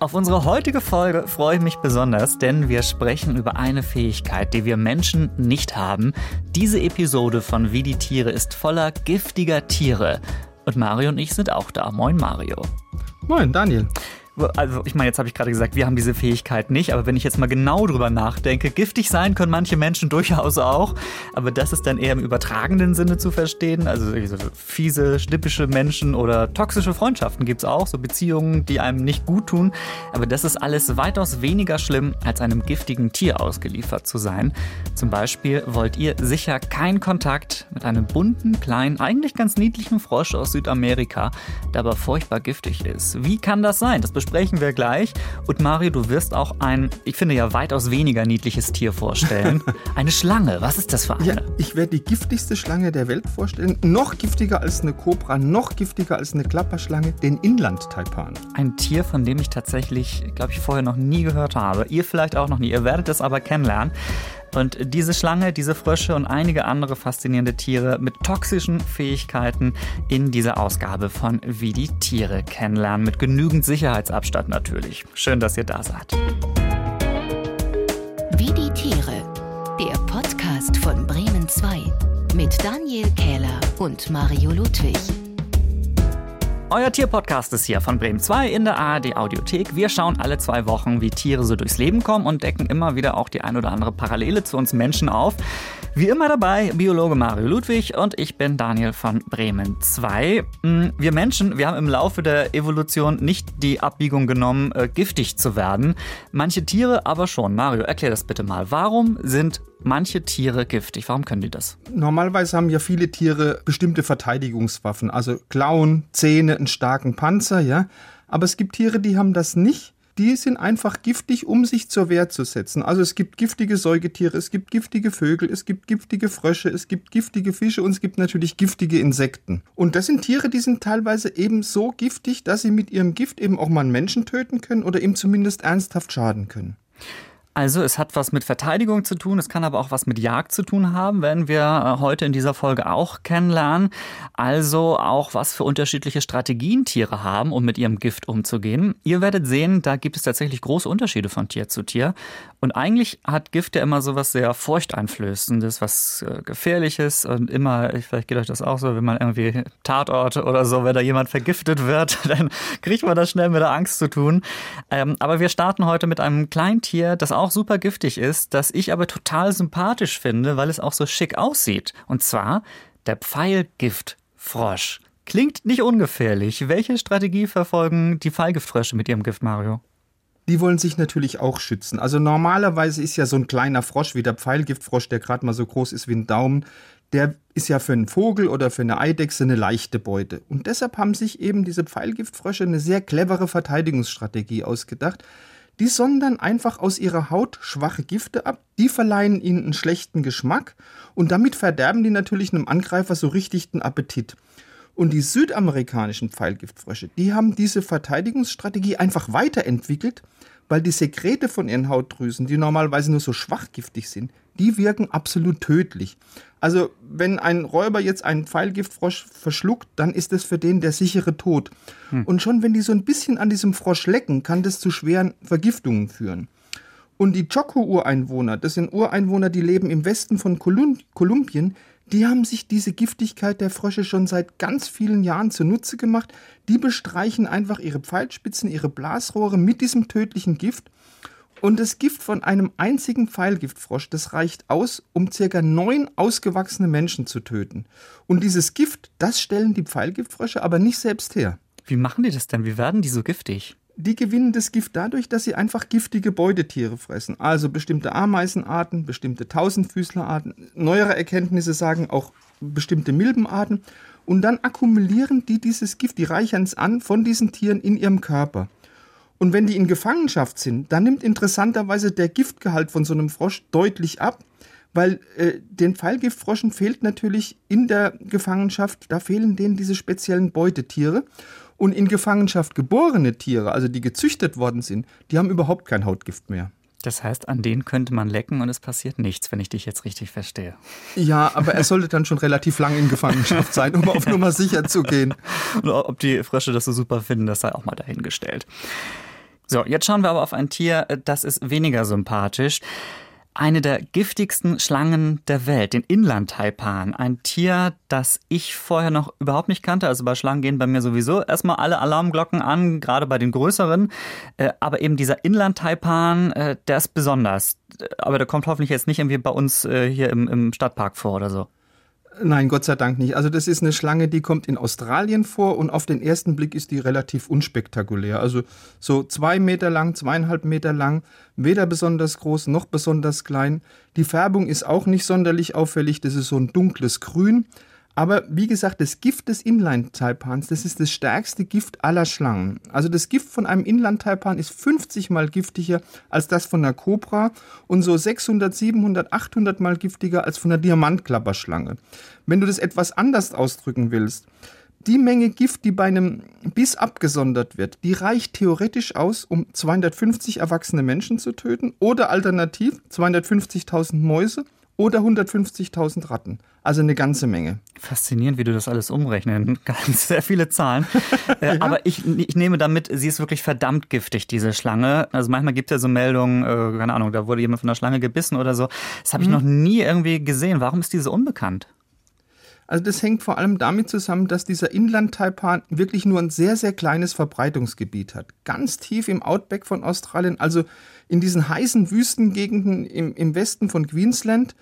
Auf unsere heutige Folge freue ich mich besonders, denn wir sprechen über eine Fähigkeit, die wir Menschen nicht haben. Diese Episode von Wie die Tiere ist voller giftiger Tiere. Und Mario und ich sind auch da. Moin Mario. Moin Daniel also ich meine, jetzt habe ich gerade gesagt, wir haben diese Fähigkeit nicht, aber wenn ich jetzt mal genau drüber nachdenke, giftig sein können manche Menschen durchaus auch, aber das ist dann eher im übertragenen Sinne zu verstehen. Also so fiese, schnippische Menschen oder toxische Freundschaften gibt es auch, so Beziehungen, die einem nicht gut tun. Aber das ist alles weitaus weniger schlimm, als einem giftigen Tier ausgeliefert zu sein. Zum Beispiel wollt ihr sicher keinen Kontakt mit einem bunten, kleinen, eigentlich ganz niedlichen Frosch aus Südamerika, der aber furchtbar giftig ist. Wie kann das sein? Das wir gleich. Und Mario, du wirst auch ein, ich finde ja weitaus weniger niedliches Tier vorstellen. eine Schlange. Was ist das für eine? Ja, ich werde die giftigste Schlange der Welt vorstellen. Noch giftiger als eine Kobra, noch giftiger als eine Klapperschlange, den Inlandtaipan. Ein Tier, von dem ich tatsächlich, glaube ich, vorher noch nie gehört habe. Ihr vielleicht auch noch nie. Ihr werdet es aber kennenlernen. Und diese Schlange, diese Frösche und einige andere faszinierende Tiere mit toxischen Fähigkeiten in dieser Ausgabe von Wie die Tiere kennenlernen. Mit genügend Sicherheitsabstand natürlich. Schön, dass ihr da seid. Wie die Tiere. Der Podcast von Bremen 2 mit Daniel Kähler und Mario Ludwig. Euer Tierpodcast ist hier von Bremen 2 in der ARD Audiothek. Wir schauen alle zwei Wochen, wie Tiere so durchs Leben kommen und decken immer wieder auch die ein oder andere Parallele zu uns Menschen auf. Wie immer dabei Biologe Mario Ludwig und ich bin Daniel von Bremen 2. Hm, wir Menschen, wir haben im Laufe der Evolution nicht die Abbiegung genommen, äh, giftig zu werden. Manche Tiere aber schon. Mario, erklär das bitte mal. Warum sind manche Tiere giftig? Warum können die das? Normalerweise haben ja viele Tiere bestimmte Verteidigungswaffen, also Klauen, Zähne, einen starken Panzer, ja. Aber es gibt Tiere, die haben das nicht die sind einfach giftig, um sich zur Wehr zu setzen. Also es gibt giftige Säugetiere, es gibt giftige Vögel, es gibt giftige Frösche, es gibt giftige Fische und es gibt natürlich giftige Insekten. Und das sind Tiere, die sind teilweise eben so giftig, dass sie mit ihrem Gift eben auch mal einen Menschen töten können oder ihm zumindest ernsthaft schaden können. Also es hat was mit Verteidigung zu tun, es kann aber auch was mit Jagd zu tun haben, werden wir äh, heute in dieser Folge auch kennenlernen. Also auch was für unterschiedliche Strategien Tiere haben, um mit ihrem Gift umzugehen. Ihr werdet sehen, da gibt es tatsächlich große Unterschiede von Tier zu Tier. Und eigentlich hat Gift ja immer so was sehr furchteinflößendes, was äh, gefährliches und immer, vielleicht geht euch das auch so, wenn man irgendwie Tatorte oder so, wenn da jemand vergiftet wird, dann kriegt man das schnell mit der Angst zu tun. Ähm, aber wir starten heute mit einem kleinen Tier, das auch super giftig ist, das ich aber total sympathisch finde, weil es auch so schick aussieht. Und zwar der Pfeilgiftfrosch. Klingt nicht ungefährlich. Welche Strategie verfolgen die Pfeilgiftfrösche mit ihrem Gift, Mario? Die wollen sich natürlich auch schützen. Also normalerweise ist ja so ein kleiner Frosch wie der Pfeilgiftfrosch, der gerade mal so groß ist wie ein Daumen, der ist ja für einen Vogel oder für eine Eidechse eine leichte Beute. Und deshalb haben sich eben diese Pfeilgiftfrösche eine sehr clevere Verteidigungsstrategie ausgedacht. Die sondern einfach aus ihrer Haut schwache Gifte ab, die verleihen ihnen einen schlechten Geschmack und damit verderben die natürlich einem Angreifer so richtig den Appetit. Und die südamerikanischen Pfeilgiftfrösche, die haben diese Verteidigungsstrategie einfach weiterentwickelt, weil die Sekrete von ihren Hautdrüsen, die normalerweise nur so schwachgiftig sind, die wirken absolut tödlich. Also wenn ein Räuber jetzt einen Pfeilgiftfrosch verschluckt, dann ist es für den der sichere Tod. Hm. Und schon wenn die so ein bisschen an diesem Frosch lecken, kann das zu schweren Vergiftungen führen. Und die Choco-Ureinwohner, das sind Ureinwohner, die leben im Westen von Kolumbien, die haben sich diese Giftigkeit der Frösche schon seit ganz vielen Jahren zunutze gemacht. Die bestreichen einfach ihre Pfeilspitzen, ihre Blasrohre mit diesem tödlichen Gift und das Gift von einem einzigen Pfeilgiftfrosch, das reicht aus, um circa neun ausgewachsene Menschen zu töten. Und dieses Gift, das stellen die Pfeilgiftfrösche aber nicht selbst her. Wie machen die das denn? Wie werden die so giftig? Die gewinnen das Gift dadurch, dass sie einfach giftige Beutetiere fressen. Also bestimmte Ameisenarten, bestimmte Tausendfüßlerarten. Neuere Erkenntnisse sagen auch bestimmte Milbenarten. Und dann akkumulieren die dieses Gift, die reichern es an von diesen Tieren in ihrem Körper. Und wenn die in Gefangenschaft sind, dann nimmt interessanterweise der Giftgehalt von so einem Frosch deutlich ab, weil äh, den Pfeilgiftfroschen fehlt natürlich in der Gefangenschaft, da fehlen denen diese speziellen Beutetiere. Und in Gefangenschaft geborene Tiere, also die gezüchtet worden sind, die haben überhaupt kein Hautgift mehr. Das heißt, an denen könnte man lecken und es passiert nichts, wenn ich dich jetzt richtig verstehe. Ja, aber er sollte dann schon relativ lang in Gefangenschaft sein, um auf Nummer sicher zu gehen. Und ob die Frösche das so super finden, das sei auch mal dahingestellt. So, jetzt schauen wir aber auf ein Tier, äh, das ist weniger sympathisch. Eine der giftigsten Schlangen der Welt, den Inlandtaipan. Ein Tier, das ich vorher noch überhaupt nicht kannte. Also bei Schlangen gehen bei mir sowieso erstmal alle Alarmglocken an, gerade bei den größeren. Äh, aber eben dieser Inlandtaipan, äh, der ist besonders. Aber der kommt hoffentlich jetzt nicht irgendwie bei uns hier im, im Stadtpark vor oder so. Nein, Gott sei Dank nicht. Also das ist eine Schlange, die kommt in Australien vor und auf den ersten Blick ist die relativ unspektakulär. Also so zwei Meter lang, zweieinhalb Meter lang, weder besonders groß noch besonders klein. Die Färbung ist auch nicht sonderlich auffällig. Das ist so ein dunkles Grün. Aber wie gesagt, das Gift des Inland-Taipans, das ist das stärkste Gift aller Schlangen. Also das Gift von einem Inland-Taipan ist 50 mal giftiger als das von einer Kobra und so 600, 700, 800 mal giftiger als von einer Diamantklapperschlange. Wenn du das etwas anders ausdrücken willst, die Menge Gift, die bei einem Biss abgesondert wird, die reicht theoretisch aus, um 250 erwachsene Menschen zu töten oder alternativ 250.000 Mäuse oder 150.000 Ratten. Also eine ganze Menge. Faszinierend, wie du das alles umrechnen kannst. Sehr viele Zahlen. Äh, ja. Aber ich, ich nehme damit, sie ist wirklich verdammt giftig, diese Schlange. Also manchmal gibt es ja so Meldungen, äh, keine Ahnung, da wurde jemand von der Schlange gebissen oder so. Das habe ich mhm. noch nie irgendwie gesehen. Warum ist diese unbekannt? Also das hängt vor allem damit zusammen, dass dieser Inland-Taipan wirklich nur ein sehr, sehr kleines Verbreitungsgebiet hat. Ganz tief im Outback von Australien, also in diesen heißen Wüstengegenden im, im Westen von Queensland.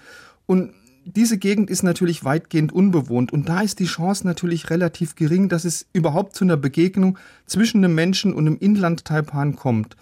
Und diese Gegend ist natürlich weitgehend unbewohnt und da ist die Chance natürlich relativ gering, dass es überhaupt zu einer Begegnung zwischen einem Menschen und einem Inlandtaipan kommt.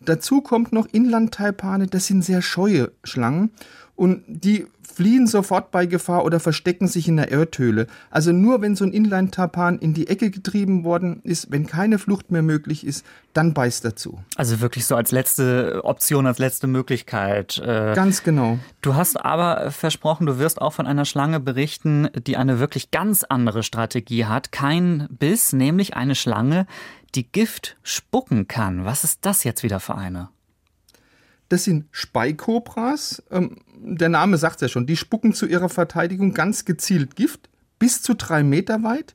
Dazu kommt noch Inlandtaipane, das sind sehr scheue Schlangen und die fliehen sofort bei Gefahr oder verstecken sich in der Erdhöhle. Also nur wenn so ein Inline-Tapan in die Ecke getrieben worden ist, wenn keine Flucht mehr möglich ist, dann beißt er zu. Also wirklich so als letzte Option, als letzte Möglichkeit. Äh, ganz genau. Du hast aber versprochen, du wirst auch von einer Schlange berichten, die eine wirklich ganz andere Strategie hat. Kein Biss, nämlich eine Schlange, die Gift spucken kann. Was ist das jetzt wieder für eine? Das sind Speikobras. Ähm, der Name sagt es ja schon. Die spucken zu ihrer Verteidigung ganz gezielt Gift, bis zu drei Meter weit.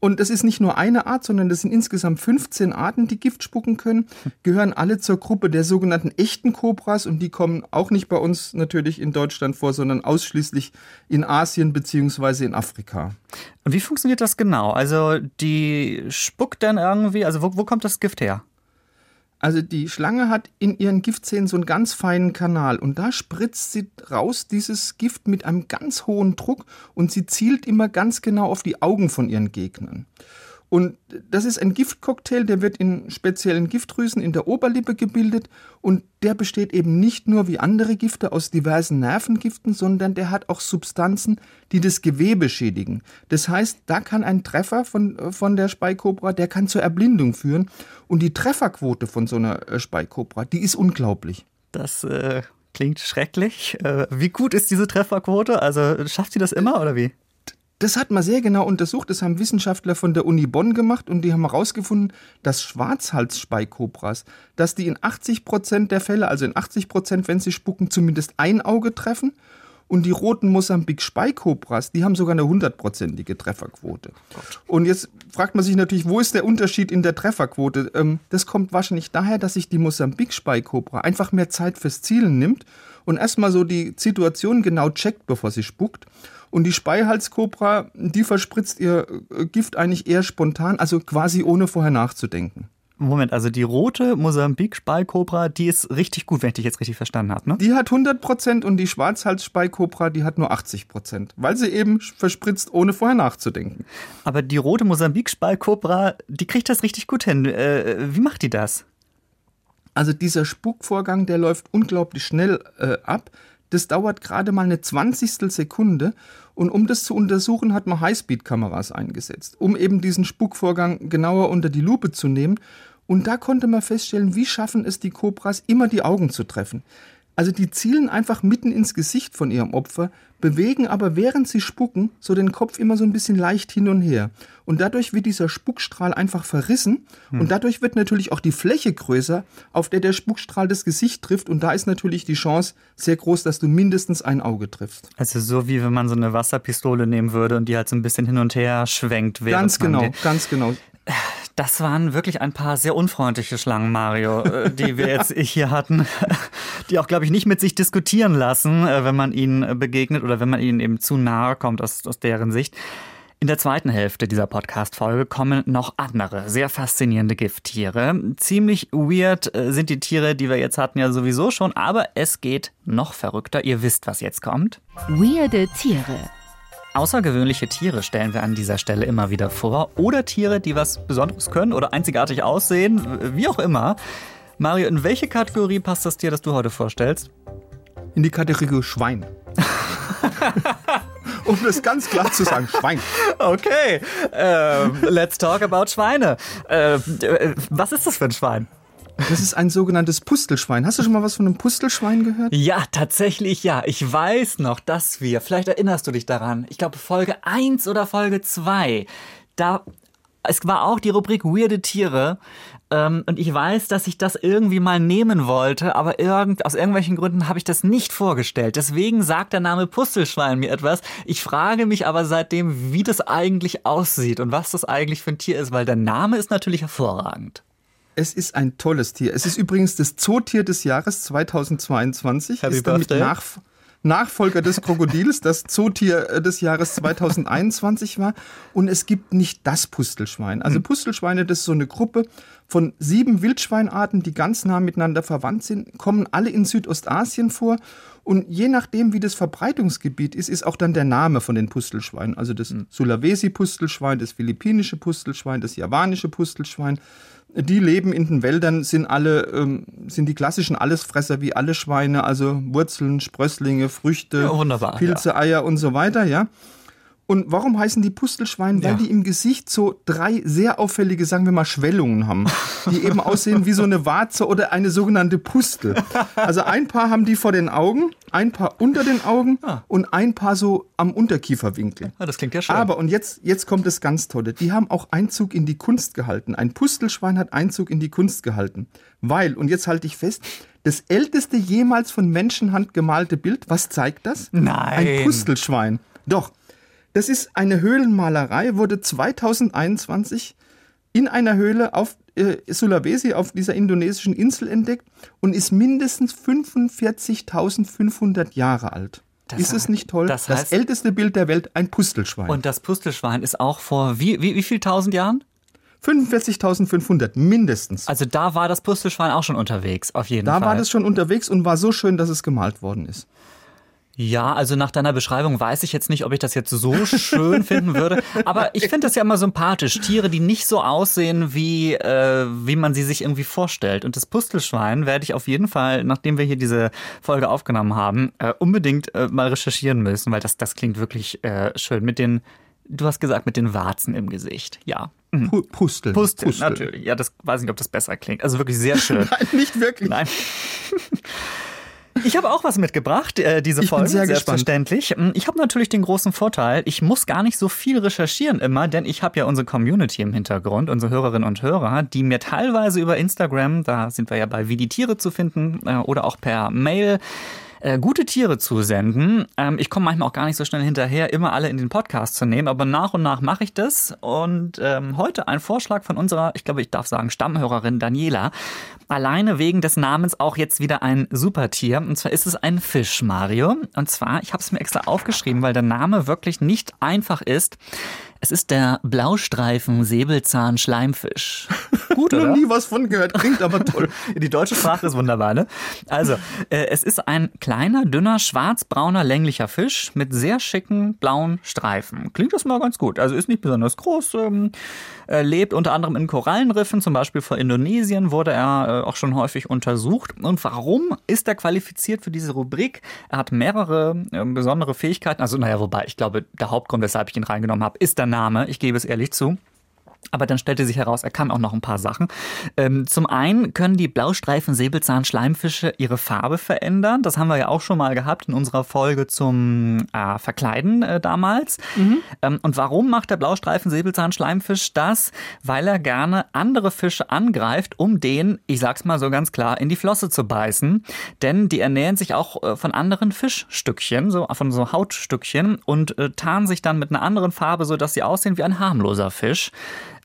Und das ist nicht nur eine Art, sondern das sind insgesamt 15 Arten, die Gift spucken können, gehören alle zur Gruppe der sogenannten echten Kobras und die kommen auch nicht bei uns natürlich in Deutschland vor, sondern ausschließlich in Asien beziehungsweise in Afrika. Und wie funktioniert das genau? Also die spuckt dann irgendwie, also wo, wo kommt das Gift her? Also die Schlange hat in ihren Giftzähnen so einen ganz feinen Kanal und da spritzt sie raus dieses Gift mit einem ganz hohen Druck und sie zielt immer ganz genau auf die Augen von ihren Gegnern. Und das ist ein Giftcocktail, der wird in speziellen Giftdrüsen in der Oberlippe gebildet und der besteht eben nicht nur wie andere Gifte aus diversen Nervengiften, sondern der hat auch Substanzen, die das Gewebe schädigen. Das heißt, da kann ein Treffer von, von der Speikobra, der kann zur Erblindung führen und die Trefferquote von so einer äh, Speikobra, die ist unglaublich. Das äh, klingt schrecklich. Äh, wie gut ist diese Trefferquote? Also schafft sie das immer oder wie? Das hat man sehr genau untersucht. Das haben Wissenschaftler von der Uni Bonn gemacht und die haben herausgefunden, dass Schwarzhalsspeikobras, dass die in 80 Prozent der Fälle, also in 80 Prozent, wenn sie spucken, zumindest ein Auge treffen. Und die roten Mosambik-Speikobras, die haben sogar eine hundertprozentige Trefferquote. Und jetzt fragt man sich natürlich, wo ist der Unterschied in der Trefferquote? Ähm, das kommt wahrscheinlich daher, dass sich die Mosambik-Speikobra einfach mehr Zeit fürs Zielen nimmt und erstmal so die Situation genau checkt, bevor sie spuckt. Und die Speihalskobra, die verspritzt ihr äh, Gift eigentlich eher spontan, also quasi ohne vorher nachzudenken. Moment, also die rote Mosambik-Speikobra, die ist richtig gut, wenn ich dich jetzt richtig verstanden habe, ne? Die hat 100 Prozent und die Schwarzhals-Speikobra, die hat nur 80 Prozent, weil sie eben verspritzt, ohne vorher nachzudenken. Aber die rote Mosambik-Speikobra, die kriegt das richtig gut hin. Äh, wie macht die das? Also dieser Spukvorgang, der läuft unglaublich schnell äh, ab. Das dauert gerade mal eine Zwanzigstel Sekunde. Und um das zu untersuchen, hat man Highspeed-Kameras eingesetzt, um eben diesen Spukvorgang genauer unter die Lupe zu nehmen. Und da konnte man feststellen, wie schaffen es die Kobras, immer die Augen zu treffen. Also die zielen einfach mitten ins Gesicht von ihrem Opfer, bewegen aber während sie spucken so den Kopf immer so ein bisschen leicht hin und her. Und dadurch wird dieser Spuckstrahl einfach verrissen hm. und dadurch wird natürlich auch die Fläche größer, auf der der Spuckstrahl das Gesicht trifft. Und da ist natürlich die Chance sehr groß, dass du mindestens ein Auge triffst. Also so wie wenn man so eine Wasserpistole nehmen würde und die halt so ein bisschen hin und her schwenkt. Ganz genau, ganz genau. Das waren wirklich ein paar sehr unfreundliche Schlangen, Mario, äh, die wir jetzt hier hatten, die auch, glaube ich, nicht mit sich diskutieren lassen, äh, wenn man ihnen begegnet oder wenn man ihnen eben zu nahe kommt aus, aus deren Sicht. In der zweiten Hälfte dieser Podcast-Folge kommen noch andere, sehr faszinierende Gifttiere. Ziemlich weird äh, sind die Tiere, die wir jetzt hatten, ja sowieso schon, aber es geht noch verrückter. Ihr wisst, was jetzt kommt. Weirde Tiere. Außergewöhnliche Tiere stellen wir an dieser Stelle immer wieder vor. Oder Tiere, die was Besonderes können oder einzigartig aussehen, wie auch immer. Mario, in welche Kategorie passt das Tier, das du heute vorstellst? In die Kategorie Schwein. um das ganz klar zu sagen, Schwein. Okay, ähm, let's talk about Schweine. Äh, was ist das für ein Schwein? Das ist ein sogenanntes Pustelschwein. Hast du schon mal was von einem Pustelschwein gehört? Ja, tatsächlich ja. Ich weiß noch, dass wir, vielleicht erinnerst du dich daran, ich glaube Folge 1 oder Folge 2, da es war auch die Rubrik Weirde Tiere. Ähm, und ich weiß, dass ich das irgendwie mal nehmen wollte, aber irgend, aus irgendwelchen Gründen habe ich das nicht vorgestellt. Deswegen sagt der Name Pustelschwein mir etwas. Ich frage mich aber seitdem, wie das eigentlich aussieht und was das eigentlich für ein Tier ist, weil der Name ist natürlich hervorragend. Es ist ein tolles Tier. Es ist übrigens das Zootier des Jahres 2022. Happy ist damit nach, Nachfolger des Krokodils, das Zootier äh, des Jahres 2021 war. Und es gibt nicht das Pustelschwein. Also Pustelschweine, das ist so eine Gruppe von sieben Wildschweinarten, die ganz nah miteinander verwandt sind, kommen alle in Südostasien vor. Und je nachdem, wie das Verbreitungsgebiet ist, ist auch dann der Name von den Pustelschweinen. Also das Sulawesi-Pustelschwein, das philippinische Pustelschwein, das javanische Pustelschwein. Die leben in den Wäldern, sind alle, ähm, sind die klassischen Allesfresser wie alle Schweine, also Wurzeln, Sprösslinge, Früchte, Ja, Pilze, Eier und so weiter, ja. Und warum heißen die Pustelschwein? Weil Ja. die im Gesicht so drei sehr auffällige, sagen wir mal, Schwellungen haben, die eben aussehen wie so eine Warze oder eine sogenannte Pustel. Also ein paar haben die vor den Augen, ein paar unter den Augen und ein paar so am Unterkieferwinkel. Ah, das klingt ja schön. Aber, und jetzt, jetzt kommt das ganz Tolle, die haben auch Einzug in die Kunst gehalten. Ein Pustelschwein hat Einzug in die Kunst gehalten. Weil, und jetzt halte ich fest, das älteste jemals von Menschenhand gemalte Bild, was zeigt das? Nein. Ein Pustelschwein. Doch, das ist eine Höhlenmalerei, wurde 2021 in einer Höhle auf äh, Sulawesi, auf dieser indonesischen Insel entdeckt und ist mindestens 45.500 Jahre alt. Das ist es nicht toll? das das heißt- älteste Bild der Welt, ein Pustelschwein. und das Pustelschwein ist auch vor wie, wie, wie viel tausend Jahren? 45.500 mindestens. Also da war das Pustelschwein auch schon unterwegs, auf jeden da Fall. war das schon unterwegs und war so schön, dass es gemalt worden ist. Ja, also nach deiner Beschreibung weiß ich jetzt nicht, ob ich das jetzt so schön finden würde. Aber ich finde das ja immer sympathisch. Tiere, die nicht so aussehen, wie, äh, wie man sie sich irgendwie vorstellt. Und das Pustelschwein werde ich auf jeden Fall, nachdem wir hier diese Folge aufgenommen haben, äh, unbedingt äh, mal recherchieren müssen, weil das, das klingt wirklich äh, schön. Mit den, du hast gesagt, mit den Warzen im Gesicht. Ja. Mhm. Pu Pusteln. Pusteln, Pusteln. natürlich. Ja, das weiß nicht, ob das besser klingt. Also wirklich sehr schön. Nein, nicht wirklich. Nein. Ich habe auch was mitgebracht, äh, diese Ich bin Folge, sehr gespannt. selbstverständlich. Mm, Ich habe natürlich den großen Vorteil, ich muss gar nicht so viel recherchieren immer, denn ich habe ja unsere Community im Hintergrund, unsere Hörerinnen und Hörer, die mir teilweise über Instagram, da sind wir ja bei Wie die Tiere zu finden, äh, oder auch per Mail, äh, gute Tiere zusenden. Ähm, ich komme manchmal auch gar nicht so schnell hinterher, immer alle in den Podcast zu nehmen, aber nach und nach mache ich das. Und ähm, heute ein Vorschlag von unserer, ich glaube, ich darf sagen, Stammhörerin Daniela. Alleine wegen des Namens auch jetzt wieder ein Supertier. Und zwar ist es ein Fisch, Mario. Und zwar, ich habe es mir extra aufgeschrieben, weil der Name wirklich nicht einfach ist. Es ist der Blaustreifen-Säbelzahn-Schleimfisch. Gut, Noch nie was von gehört, klingt aber toll. Die deutsche Sprache ist wunderbar, ne? Also, äh, es ist ein kleiner, dünner, schwarzbrauner, länglicher Fisch mit sehr schicken blauen Streifen. Klingt das mal ganz gut. Also ist nicht besonders groß, ähm, äh, lebt unter anderem in Korallenriffen, zum Beispiel vor Indonesien wurde er äh, auch schon häufig untersucht. Und warum ist er qualifiziert für diese Rubrik? Er hat mehrere äh, besondere Fähigkeiten. Also, naja, wobei, ich glaube, der Hauptgrund, weshalb ich ihn reingenommen habe, ist der Name. Ich gebe es ehrlich zu. Aber dann stellte sich heraus, er kann auch noch ein paar Sachen. Ähm, zum einen können die Blaustreifen-Säbelzahn-Schleimfische ihre Farbe verändern. Das haben wir ja auch schon mal gehabt in unserer Folge zum äh, Verkleiden äh, damals. Ähm, und warum macht der Blaustreifen-Säbelzahn-Schleimfisch das? Weil er gerne andere Fische angreift, um den, ich sag's mal so ganz klar, in die Flosse zu beißen. Denn die ernähren sich auch äh, von anderen Fischstückchen, so von so Hautstückchen und äh, tarnen sich dann mit einer anderen Farbe, so dass sie aussehen wie ein harmloser Fisch.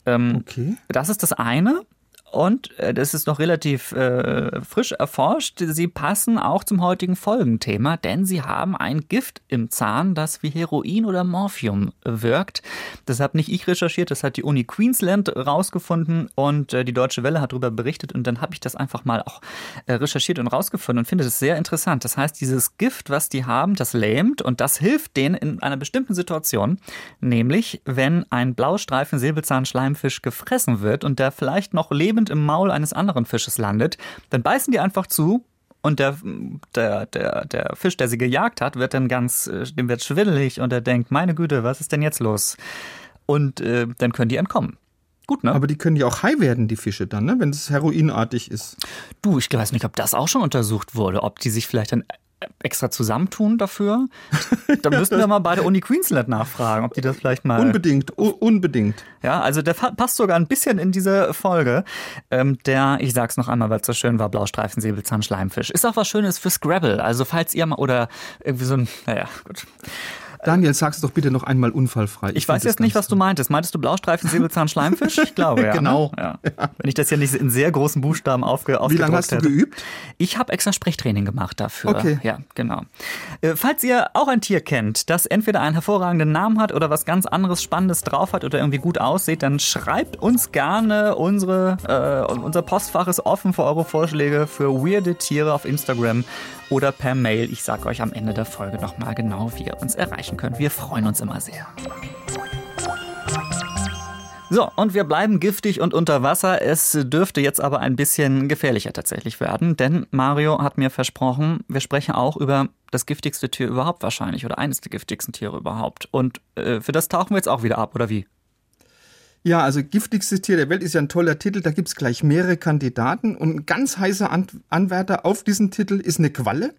Ähm, Okay. Das ist das eine. Und äh, das ist noch relativ äh, frisch erforscht. Sie passen auch zum heutigen Folgenthema, denn sie haben ein Gift im Zahn, das wie Heroin oder Morphium wirkt. Das habe nicht ich recherchiert, das hat die Uni Queensland rausgefunden und äh, die Deutsche Welle hat darüber berichtet und dann habe ich das einfach mal auch äh, recherchiert und rausgefunden und finde das sehr interessant. Das heißt, dieses Gift, was die haben, das lähmt und das hilft denen in einer bestimmten Situation, nämlich wenn ein Blaustreifen Säbelzahnschleimfisch gefressen wird und der vielleicht noch lebend im Maul eines anderen Fisches landet, dann beißen die einfach zu und der, der, der, der Fisch, der sie gejagt hat, wird dann ganz, äh, dem wird schwindelig und er denkt, meine Güte, was ist denn jetzt los? Und äh, dann können die entkommen. Gut, ne? Aber die können ja auch high werden, die Fische dann, ne? wenn es heroinartig ist. du, ich weiß nicht, ob das auch schon untersucht wurde, ob die sich vielleicht dann extra zusammentun dafür. Da müssten wir mal bei der Uni Queensland nachfragen, ob die das vielleicht mal. Unbedingt, unbedingt. Ja, also der passt sogar ein bisschen in diese Folge. Ähm, der, ich sag's noch einmal, weil es so schön war, Blaustreifen, Säbelzahn, Schleimfisch. Ist auch was Schönes für Scrabble. Also falls ihr mal, oder irgendwie so ein, naja, gut. Daniel, sag's doch bitte noch einmal unfallfrei. Ich, weiß jetzt nicht, was du meintest. Meintest du Blaustreifen, Säbelzahn, Schleimfisch? Ich glaube, ja. Genau. Ne? Ja. Wenn ich das ja nicht in sehr großen Buchstaben aufge Wie lange hast du hätte. geübt? Ich habe extra Sprechtraining gemacht dafür. Okay. Ja, genau. Äh, falls ihr auch ein Tier kennt, das entweder einen hervorragenden Namen hat oder was ganz anderes Spannendes drauf hat oder irgendwie gut aussieht, dann schreibt uns gerne. Unsere, äh, unser Postfach ist offen für eure Vorschläge für weirde Tiere auf Instagram oder per Mail. Ich sage euch am Ende der Folge nochmal genau, wie ihr uns erreichen könnt. Wir freuen uns immer sehr. So, und wir bleiben giftig und unter Wasser. Es dürfte jetzt aber ein bisschen gefährlicher tatsächlich werden, denn Mario hat mir versprochen, wir sprechen auch über das giftigste Tier überhaupt wahrscheinlich oder eines der giftigsten Tiere überhaupt. Und äh, für das tauchen wir jetzt auch wieder ab, oder wie? Ja, also giftigstes Tier der Welt ist ja ein toller Titel. Da gibt's gleich mehrere Kandidaten. Und ein ganz heißer An Anwärter auf diesen Titel ist eine Qualle.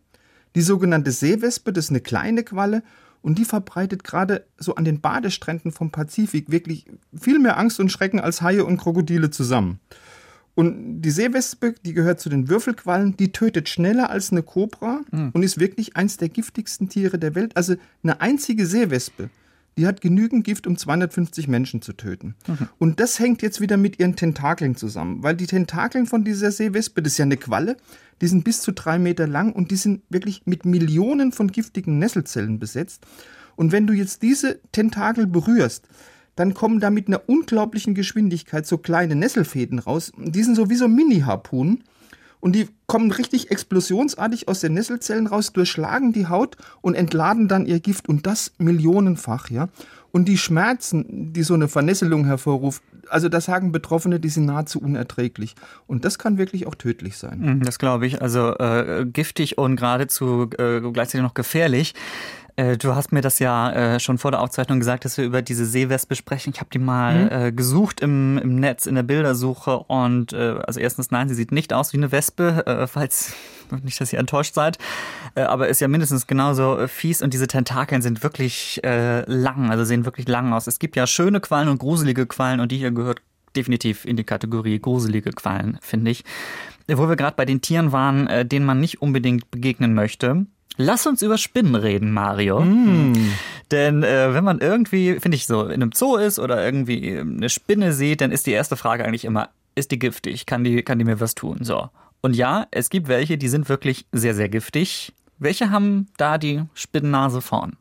Die sogenannte Seewespe, das ist eine kleine Qualle. Und die verbreitet gerade so an den Badestränden vom Pazifik wirklich viel mehr Angst und Schrecken als Haie und Krokodile zusammen. Und die Seewespe, die gehört zu den Würfelquallen, die tötet schneller als eine Kobra und ist wirklich eins der giftigsten Tiere der Welt. Also eine einzige Seewespe, die hat genügend Gift, um 250 Menschen zu töten. Und das hängt jetzt wieder mit ihren Tentakeln zusammen, weil die Tentakeln von dieser Seewespe, das ist ja eine Qualle, die sind bis zu drei Meter lang und die sind wirklich mit Millionen von giftigen Nesselzellen besetzt. Und wenn du jetzt diese Tentakel berührst, dann kommen da mit einer unglaublichen Geschwindigkeit so kleine Nesselfäden raus. Die sind so wie so Mini-Harpunen. Und die kommen richtig explosionsartig aus den Nesselzellen raus, durchschlagen die Haut und entladen dann ihr Gift. Und das millionenfach, ja. Und die Schmerzen, die so eine Vernesselung hervorruft, also das sagen Betroffene, die sind nahezu unerträglich. Und das kann wirklich auch tödlich sein. Mhm, Das glaube ich. Also äh, giftig und geradezu äh, gleichzeitig noch gefährlich. Äh, Du hast mir das ja äh, schon vor der Aufzeichnung gesagt, dass wir über diese Seewespe sprechen. Ich habe die mal äh, gesucht im, im Netz, in der Bildersuche. Und äh, also erstens, nein, sie sieht nicht aus wie eine Wespe, äh, falls nicht, dass ihr enttäuscht seid. Äh, aber ist ja mindestens genauso äh, fies und diese Tentakeln sind wirklich äh, lang, also sehen wirklich lang aus. Es gibt ja schöne Quallen und gruselige Quallen und die hier gehört definitiv in die Kategorie gruselige Quallen, finde ich. Wo wir gerade bei den Tieren waren, äh, denen man nicht unbedingt begegnen möchte. Lass uns über Spinnen reden, Mario. Denn äh, wenn man irgendwie, finde ich so, in einem Zoo ist oder irgendwie eine Spinne sieht, dann ist die erste Frage eigentlich immer, ist die giftig? Kann die, kann die mir was tun? So. Und ja, es gibt welche, die sind wirklich sehr, sehr giftig. Welche haben da die Spinnennase vorn?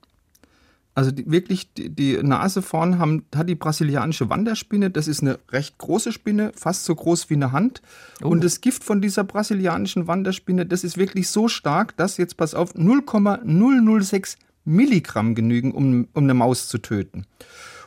Also die, wirklich die, die Nase vorn haben, hat die brasilianische Wanderspinne. Das ist eine recht große Spinne, fast so groß wie eine Hand. Und das Gift von dieser brasilianischen Wanderspinne, das ist wirklich so stark, dass jetzt pass auf 0,006 Milligramm genügen, um, um eine Maus zu töten.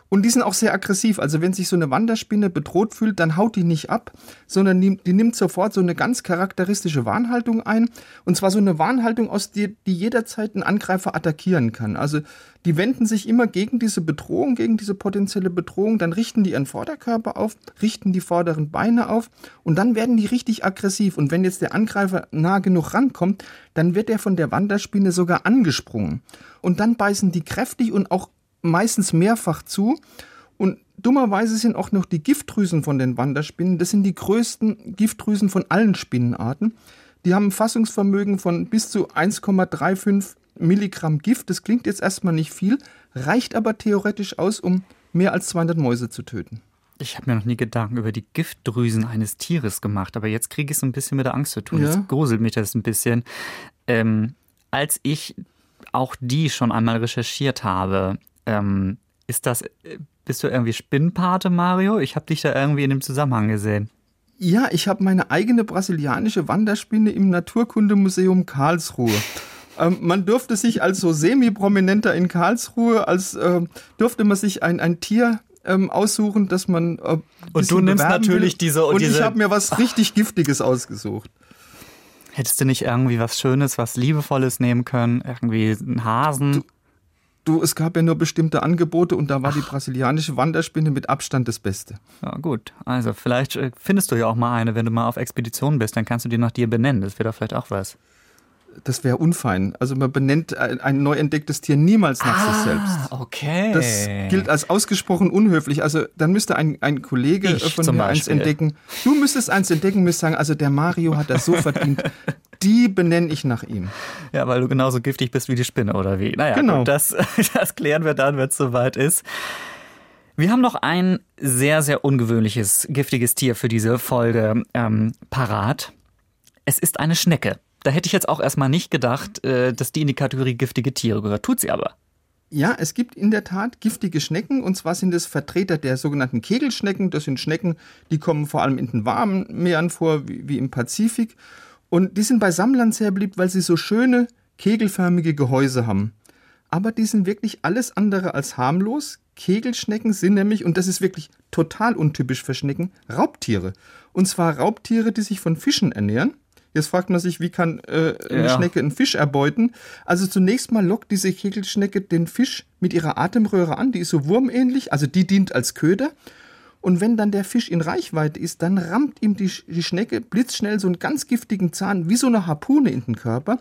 Und die sind auch sehr aggressiv. Also wenn sich so eine Wanderspinne bedroht fühlt, dann haut die nicht ab, sondern die, nimmt sofort so eine ganz charakteristische Warnhaltung ein. Und zwar so eine Warnhaltung, aus der die jederzeit einen Angreifer attackieren kann. Also die wenden sich immer gegen diese Bedrohung, gegen diese potenzielle Bedrohung. Dann richten die ihren Vorderkörper auf, richten die vorderen Beine auf und dann werden die richtig aggressiv. Und wenn jetzt der Angreifer nah genug rankommt, dann wird er von der Wanderspinne sogar angesprungen. Und dann beißen die kräftig und auch meistens mehrfach zu. Und dummerweise sind auch noch die Giftdrüsen von den Wanderspinnen, das sind die größten Giftdrüsen von allen Spinnenarten. Die haben ein Fassungsvermögen von bis zu 1,35 Milligramm Gift. Das klingt jetzt erstmal nicht viel, reicht aber theoretisch aus, um mehr als 200 Mäuse zu töten. Ich habe mir noch nie Gedanken über die Giftdrüsen eines Tieres gemacht, aber jetzt kriege ich es ein bisschen mit der Angst zu tun. Ja. Jetzt gruselt mich das ein bisschen. Ähm, als ich auch die schon einmal recherchiert habe, ähm, ist das, äh, bist du irgendwie Spinnpate, Mario? Ich habe dich da irgendwie in dem Zusammenhang gesehen. Ja, ich habe meine eigene brasilianische Wanderspinne im Naturkundemuseum Karlsruhe. Ähm, man durfte sich als so semi-prominenter in Karlsruhe, als äh, durfte man sich ein, ein Tier ähm, aussuchen, das man. Äh, bisschen du nimmst natürlich will. diese- Und ich diese- habe mir was richtig Giftiges ausgesucht. Hättest du nicht irgendwie was Schönes, was Liebevolles nehmen können? Irgendwie einen Hasen? Du, es gab ja nur bestimmte Angebote und da war die brasilianische Wanderspinne mit Abstand das Beste. Ja, gut. Also, vielleicht äh, findest du ja auch mal eine, wenn du mal auf Expedition bist. Dann kannst du die nach dir benennen. Das wäre doch vielleicht auch was. Das wäre unfein. Also man benennt ein, ein neu entdecktes Tier niemals nach sich selbst. okay. Das gilt als ausgesprochen unhöflich. Also dann müsste ein, ein Kollege Ich von zum mir eins Beispiel. entdecken. Du müsstest eins entdecken, müsstest sagen, also der Mario hat das so verdient. Die benenne ich nach ihm. Ja, weil du genauso giftig bist wie die Spinne, oder wie? Naja, Genau. gut, das, das klären wir dann, wenn es soweit ist. Wir haben noch ein sehr, sehr ungewöhnliches, giftiges Tier für diese Folge ähm, parat. Es ist eine Schnecke. Da hätte ich jetzt auch erstmal nicht gedacht, äh, dass die in die Kategorie giftige Tiere gehört. Tut sie aber. Ja, es gibt in der Tat giftige Schnecken und zwar sind es Vertreter der sogenannten Kegelschnecken. Das sind Schnecken, die kommen vor allem in den warmen Meeren vor, wie, wie im Pazifik. Und die sind bei Sammlern sehr beliebt, weil sie so schöne kegelförmige Gehäuse haben. Aber die sind wirklich alles andere als harmlos. Kegelschnecken sind nämlich, und das ist wirklich total untypisch für Schnecken, Raubtiere. Und zwar Raubtiere, die sich von Fischen ernähren. Jetzt fragt man sich, wie kann äh, eine Ja. Schnecke einen Fisch erbeuten? Also zunächst mal lockt diese Kegelschnecke den Fisch mit ihrer Atemröhre an. Die ist so wurmähnlich, also die dient als Köder. Und wenn dann der Fisch in Reichweite ist, dann rammt ihm die, die Schnecke blitzschnell so einen ganz giftigen Zahn wie so eine Harpune in den Körper.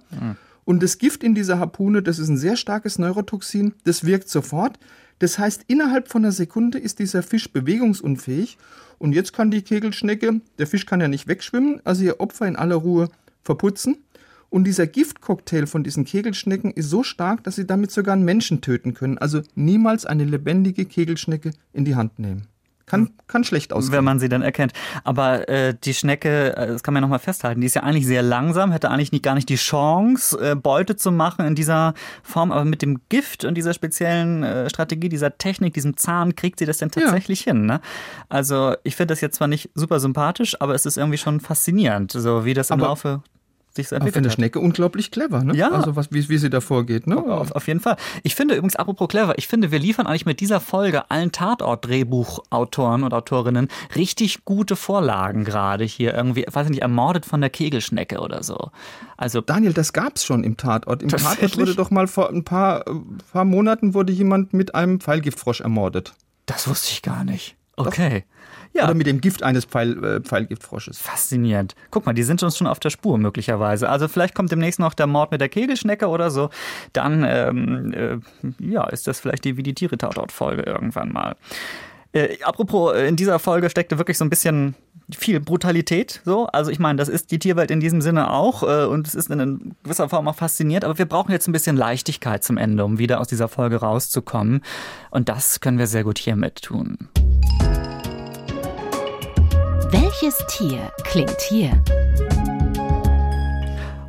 Und das Gift in dieser Harpune, das ist ein sehr starkes Neurotoxin, das wirkt sofort. Das heißt, innerhalb von einer Sekunde ist dieser Fisch bewegungsunfähig. Und jetzt kann die Kegelschnecke, der Fisch kann ja nicht wegschwimmen, also ihr Opfer in aller Ruhe verputzen. Und dieser Giftcocktail von diesen Kegelschnecken ist so stark, dass sie damit sogar einen Menschen töten können. Also niemals eine lebendige Kegelschnecke in die Hand nehmen. Kann, kann schlecht ausgehen. wenn man sie dann erkennt. Aber äh, die Schnecke, äh, das kann man ja nochmal festhalten, die ist ja eigentlich sehr langsam, hätte eigentlich nicht, gar nicht die Chance, äh, Beute zu machen in dieser Form, aber mit dem Gift und dieser speziellen äh, Strategie, dieser Technik, diesem Zahn, kriegt sie das dann tatsächlich hin. Ne? Also ich finde das jetzt zwar nicht super sympathisch, aber es ist irgendwie schon faszinierend, so wie das im Aber- Laufe sich so entwickelt eine hat. Schnecke unglaublich clever, ne? Ja. Also was, wie, wie sie da vorgeht, ne? Auf, auf jeden Fall. Ich finde übrigens, apropos clever, ich finde, wir liefern eigentlich mit dieser Folge allen Tatort-Drehbuchautoren und Autorinnen richtig gute Vorlagen gerade hier irgendwie, weiß ich nicht, ermordet von der Kegelschnecke oder so. Also, Daniel, das gab's schon im Tatort. Im Tatort wurde doch mal vor ein paar, äh, paar Monaten wurde jemand mit einem Pfeilgiftfrosch ermordet. das wusste ich gar nicht. Okay. Ja, Oder mit dem Gift eines Pfeil, äh, Pfeilgiftfrosches. faszinierend. Guck mal, die sind uns schon auf der Spur möglicherweise. Also vielleicht kommt demnächst noch der Mord mit der Kegelschnecke oder so. Dann, ähm, äh, ja, ist das vielleicht die Wie die Tiere Tatort-Folge irgendwann mal. Äh, apropos, äh, in dieser Folge steckte wirklich so ein bisschen viel Brutalität. So, also ich meine, das ist die Tierwelt in diesem Sinne auch äh, und es ist in gewisser Form auch fasziniert. Aber wir brauchen jetzt ein bisschen Leichtigkeit zum Ende, um wieder aus dieser Folge rauszukommen. Und das können wir sehr gut hiermit tun. Welches Tier klingt hier?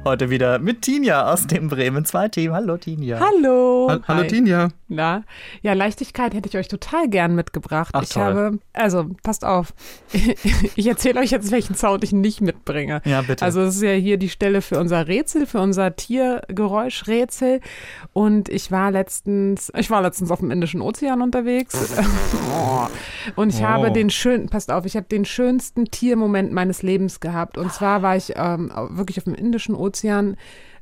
Heute wieder mit Tinja aus dem Bremen 2 Team. Hallo Tinja. Hallo. Hall- Hallo Hi. Tinja. Na, ja, Leichtigkeit hätte ich euch total gern mitgebracht. Ach, ich toll. habe, also passt auf, ich erzähle euch jetzt, welchen Sound ich nicht mitbringe. Ja, bitte. Also es ist ja hier die Stelle für unser Rätsel, für unser Tiergeräuschrätsel. Und ich war letztens, ich war letztens auf dem Indischen Ozean unterwegs. Und ich Oh. habe den schön, passt auf, ich habe den schönsten Tiermoment meines Lebens gehabt. Und zwar war ich ähm, wirklich auf dem Indischen Ozean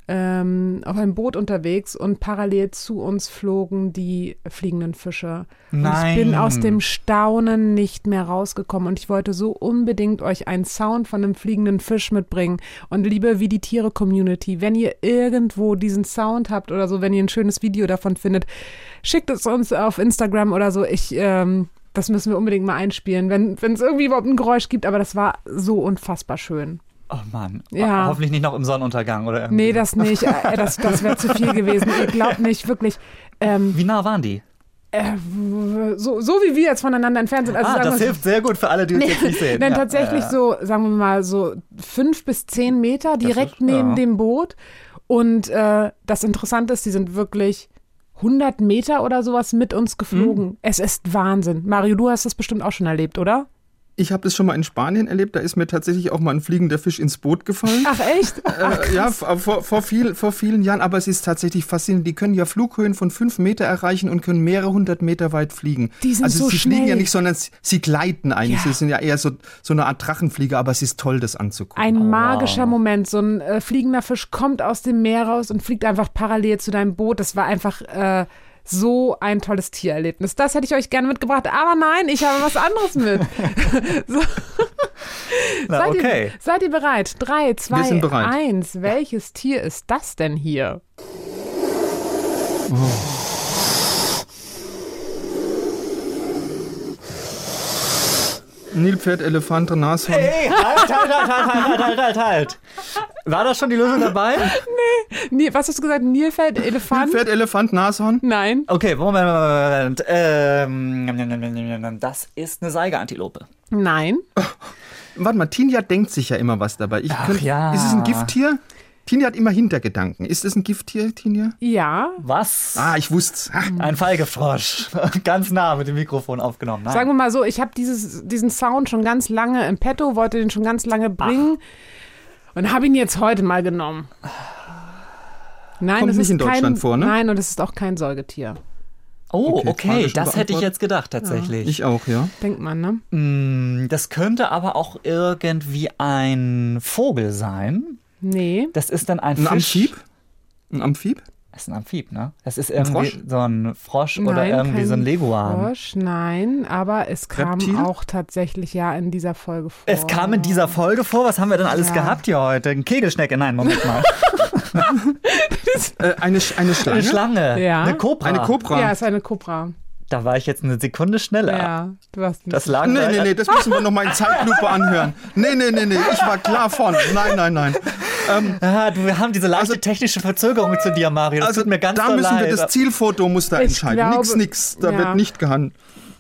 ähm, auf einem Boot unterwegs und parallel zu uns flogen die fliegenden Fische. Und ich bin Nein. aus dem Staunen nicht mehr rausgekommen und ich wollte so unbedingt euch einen Sound von einem fliegenden Fisch mitbringen. Und liebe wie die Tiere Community, wenn ihr irgendwo diesen Sound habt oder so, wenn ihr ein schönes Video davon findet, schickt es uns auf Instagram oder so. Ich, ähm, das müssen wir unbedingt mal einspielen, wenn wenn es irgendwie überhaupt ein Geräusch gibt, aber das war so unfassbar schön. Oh Mann. Ja. Ho- Hoffentlich nicht noch im Sonnenuntergang oder irgendwie. Nee, das nicht. Äh, Das, das wäre zu viel gewesen. Ihr glaubt nicht, wirklich. Ähm, Wie nah waren die? Äh, so, so wie wir jetzt voneinander entfernt sind. Also ah, das hilft sehr gut für alle, die uns jetzt nicht sehen. Dann Ja, tatsächlich ja, so, sagen wir mal, so fünf bis zehn Meter direkt ist- neben dem Boot. Und äh, das Interessante ist, die sind wirklich 100 Meter oder sowas mit uns geflogen. Mhm. Es ist Wahnsinn. Mario, du hast das bestimmt auch schon erlebt, oder? Ich habe das schon mal in Spanien erlebt, da ist mir tatsächlich auch mal ein fliegender Fisch ins Boot gefallen. Ach echt? Äh, ja, vor, vor, viel, vor vielen Jahren, aber es ist tatsächlich faszinierend. Die können ja Flughöhen von fünf Meter erreichen und können mehrere hundert Meter weit fliegen. Die sind also so sie fliegen ja schnell. nicht, sondern sie, gleiten eigentlich. Ja. Sie sind ja eher so, so eine Art Drachenflieger, aber es ist toll, das anzugucken. Ein magischer wow. Moment. So ein äh, fliegender Fisch kommt aus dem Meer raus und fliegt einfach parallel zu deinem Boot. Das war einfach äh, so ein tolles Tiererlebnis. Das hätte ich euch gerne mitgebracht. Aber nein, ich habe was anderes mit. so. Na, seid, okay. ihr, seid ihr bereit? Drei, zwei, bereit. eins. Welches Tier ist das denn hier? Nilpferd, Elefant, Nashorn. Hey, halt, halt, halt, halt, halt, halt, halt, halt. War da schon die Lösung dabei? Ni- Was hast du gesagt? Nilpferd, Elefant? Nilpferd, Elefant, Nashorn. Nein. Okay, Moment, Moment, Moment. Ähm, das ist eine Seigeantilope. Nein. Warte mal, Tinja denkt sich ja immer was dabei. Ich Ach könnt- ja. Ist es ein Gifttier? Tinja hat immer Hintergedanken. Ist es ein Gifttier, Tinja? Ja. Was? Ah, ich wusste's. Ah, Ein Feigefrosch. Ganz nah mit dem Mikrofon aufgenommen. Nein. Sagen wir mal so, ich habe diesen Sound schon ganz lange im Petto, wollte den schon ganz lange bringen und habe ihn jetzt heute mal genommen. Nein, Kommt es nicht ist in kein, Deutschland vor, ne? Nein, und es ist auch kein Säugetier. oh, Okay, okay, das hätte ich jetzt gedacht, tatsächlich. ich auch, ja. Denkt man, ne? Mm, Das könnte aber auch irgendwie ein Vogel sein. Nee. Das ist dann ein, Ein Fisch. Amphib? Ein Amphib? Das ist ein Amphib, ne? Das ist irgendwie Frosch? so ein Frosch oder nein, irgendwie kein so ein Leguan. Frosch, nein, aber es kam Reptil? auch tatsächlich ja in dieser Folge vor. Es kam in dieser Folge vor, was haben wir denn alles Ja. gehabt hier heute? Ein Kegelschnecke, nein, Moment mal. Äh, eine, Sch- eine Schlange? Eine Schlange, Ja. eine Kobra. Eine Kobra? Ja, es ist eine Kobra. Da war ich jetzt eine Sekunde schneller. Ja, du hast Das lag Nee, nee, nee, das müssen wir nochmal in Zeitlupe anhören. Nee, nee, nee, nee, ich war klar von. Nein, nein, nein. Ah, du, wir haben diese leichte technische Verzögerung zu dir, Mario. Das Also tut mir ganz da müssen wir leid. das Zielfoto muss da entscheiden. glaube- nix, nix. Da ja. wird nicht gehandelt.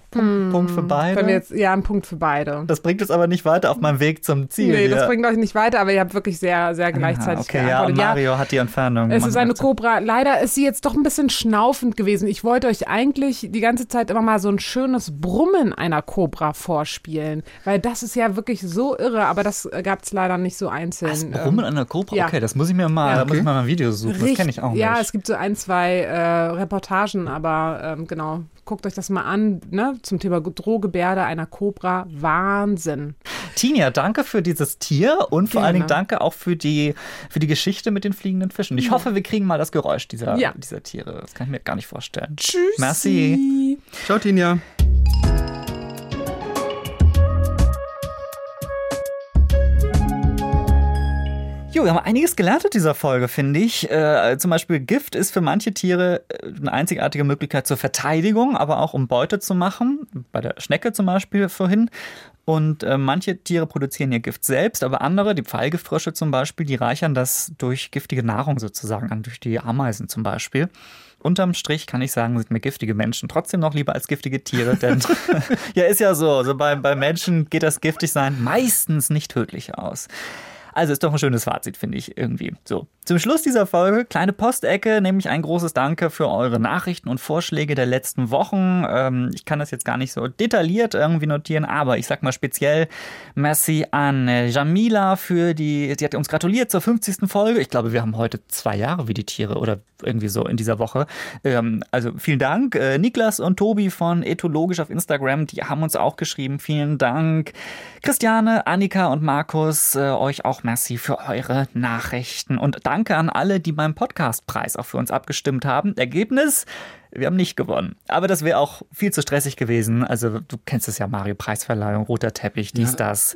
Punkt für beide. Wenn wir jetzt, ja, ein Punkt für beide. das bringt uns aber nicht weiter auf meinem Weg zum Ziel. Nee, das bringt euch nicht weiter, aber ihr habt wirklich sehr, sehr Ah, gleichzeitig okay, ja, geantwortet. Mario hat die Entfernung. Es ist eine. Kobra. Leider ist sie jetzt doch ein bisschen schnaufend gewesen. Ich wollte euch eigentlich die ganze Zeit immer mal so ein schönes Brummen einer Kobra vorspielen, weil das ist ja wirklich so irre, aber das gab es leider nicht so einzeln. Das Brummen an der Kobra? ja. Okay, das muss ich mir mal, Ja. da muss ich Okay. mal ein Video suchen. Das Richt- kenne ich auch nicht. Ja, es gibt so ein, zwei äh, Reportagen, aber ähm, genau, guckt euch das mal an, ne, zum Thema Drohgebärde einer Kobra. Wahnsinn. Tinia, danke für dieses Tier und vor allen Dingen Gerne. danke auch für die, für die Geschichte mit den fliegenden Fischen. Ich hoffe, wir kriegen mal das Geräusch dieser, Ja. dieser Tiere. Das kann ich mir gar nicht vorstellen. Tschüss. Merci. Ciao, Tinja. Wir haben einiges gelernt in dieser Folge, finde ich. Äh, zum Beispiel Gift ist für manche Tiere äh, eine einzigartige Möglichkeit zur Verteidigung, aber auch um Beute zu machen. Bei der Schnecke zum Beispiel vorhin. Und äh, manche Tiere produzieren ihr Gift selbst, aber andere, die Pfeilgiftfrösche zum Beispiel, die reichern das durch giftige Nahrung sozusagen an, durch die Ameisen zum Beispiel. Unterm Strich kann ich sagen, sind mir giftige Menschen trotzdem noch lieber als giftige Tiere, denn ja, ist ja so, so bei, bei Menschen geht das Giftigsein meistens nicht tödlich aus. Also ist doch ein schönes Fazit, finde ich irgendwie. So, zum Schluss dieser Folge, kleine Postecke, nämlich ein großes Danke für eure Nachrichten und Vorschläge der letzten Wochen. Ähm, ich kann das jetzt gar nicht so detailliert irgendwie notieren, aber ich sag mal speziell Merci an äh, Jamila für die, sie hat uns gratuliert zur 50. Folge. Ich glaube, wir haben heute zwei Jahre wie die Tiere oder irgendwie so in dieser Woche. Ähm, also vielen Dank. Äh, Niklas und Tobi von Ethologisch auf Instagram, die haben uns auch geschrieben. Vielen Dank. Christiane, Annika und Markus, äh, euch auch merci für eure Nachrichten. Und danke an alle, die beim Podcastpreis auch für uns abgestimmt haben. Ergebnis? Wir haben nicht gewonnen. Aber das wäre auch viel zu stressig gewesen. Also, du kennst es ja, Mario, Preisverleihung, roter Teppich, dies, Ja. das.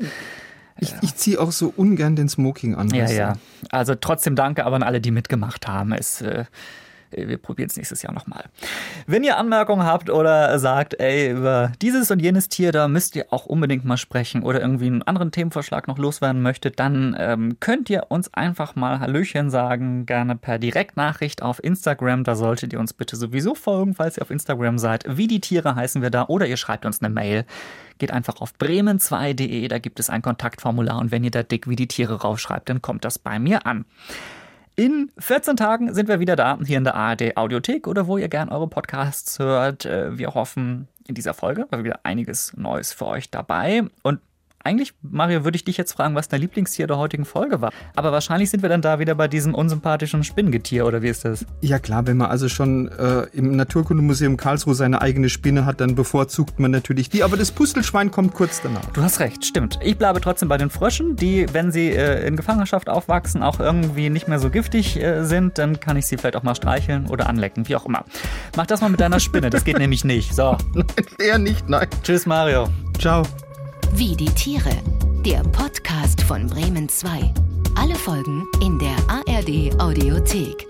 Ich, ich ziehe auch so ungern den Smoking an. Ja, ja. Also trotzdem danke aber an alle, die mitgemacht haben. Es, äh, wir probieren es nächstes Jahr nochmal. Wenn ihr Anmerkungen habt oder sagt, ey, über dieses und jenes Tier, da müsst ihr auch unbedingt mal sprechen oder irgendwie einen anderen Themenvorschlag noch loswerden möchtet, dann ähm, könnt ihr uns einfach mal Hallöchen sagen, gerne per Direktnachricht auf Instagram. Da solltet ihr uns bitte sowieso folgen, falls ihr auf Instagram seid. Wie die Tiere heißen wir da oder ihr schreibt uns eine Mail. Geht einfach auf bremen2.de, da gibt es ein Kontaktformular und wenn ihr da dick wie die Tiere raufschreibt, dann kommt das bei mir an. In 14 Tagen sind wir wieder da, hier in der ARD Audiothek oder wo ihr gern eure Podcasts hört. Äh, wir hoffen, in dieser Folge war wieder einiges Neues für euch dabei. Und eigentlich, Mario, würde ich dich jetzt fragen, was dein Lieblingstier der heutigen Folge war. Aber wahrscheinlich sind wir dann da wieder bei diesem unsympathischen Spinnengetier, oder wie ist das? Ja klar, wenn man also schon äh, im Naturkundemuseum Karlsruhe seine eigene Spinne hat, dann bevorzugt man natürlich die. Aber das Pustelschwein kommt kurz danach. Du hast recht, stimmt. Ich bleibe trotzdem bei den Fröschen, die, wenn sie äh, in Gefangenschaft aufwachsen, auch irgendwie nicht mehr so giftig äh, sind. Dann kann ich sie vielleicht auch mal streicheln oder anlecken, wie auch immer. Mach das mal mit deiner Spinne, das geht nämlich nicht. So. Eher nicht, nein. Tschüss, Mario. Ciao. Wie die Tiere. Der Podcast von Bremen 2. Alle Folgen in der ARD Audiothek.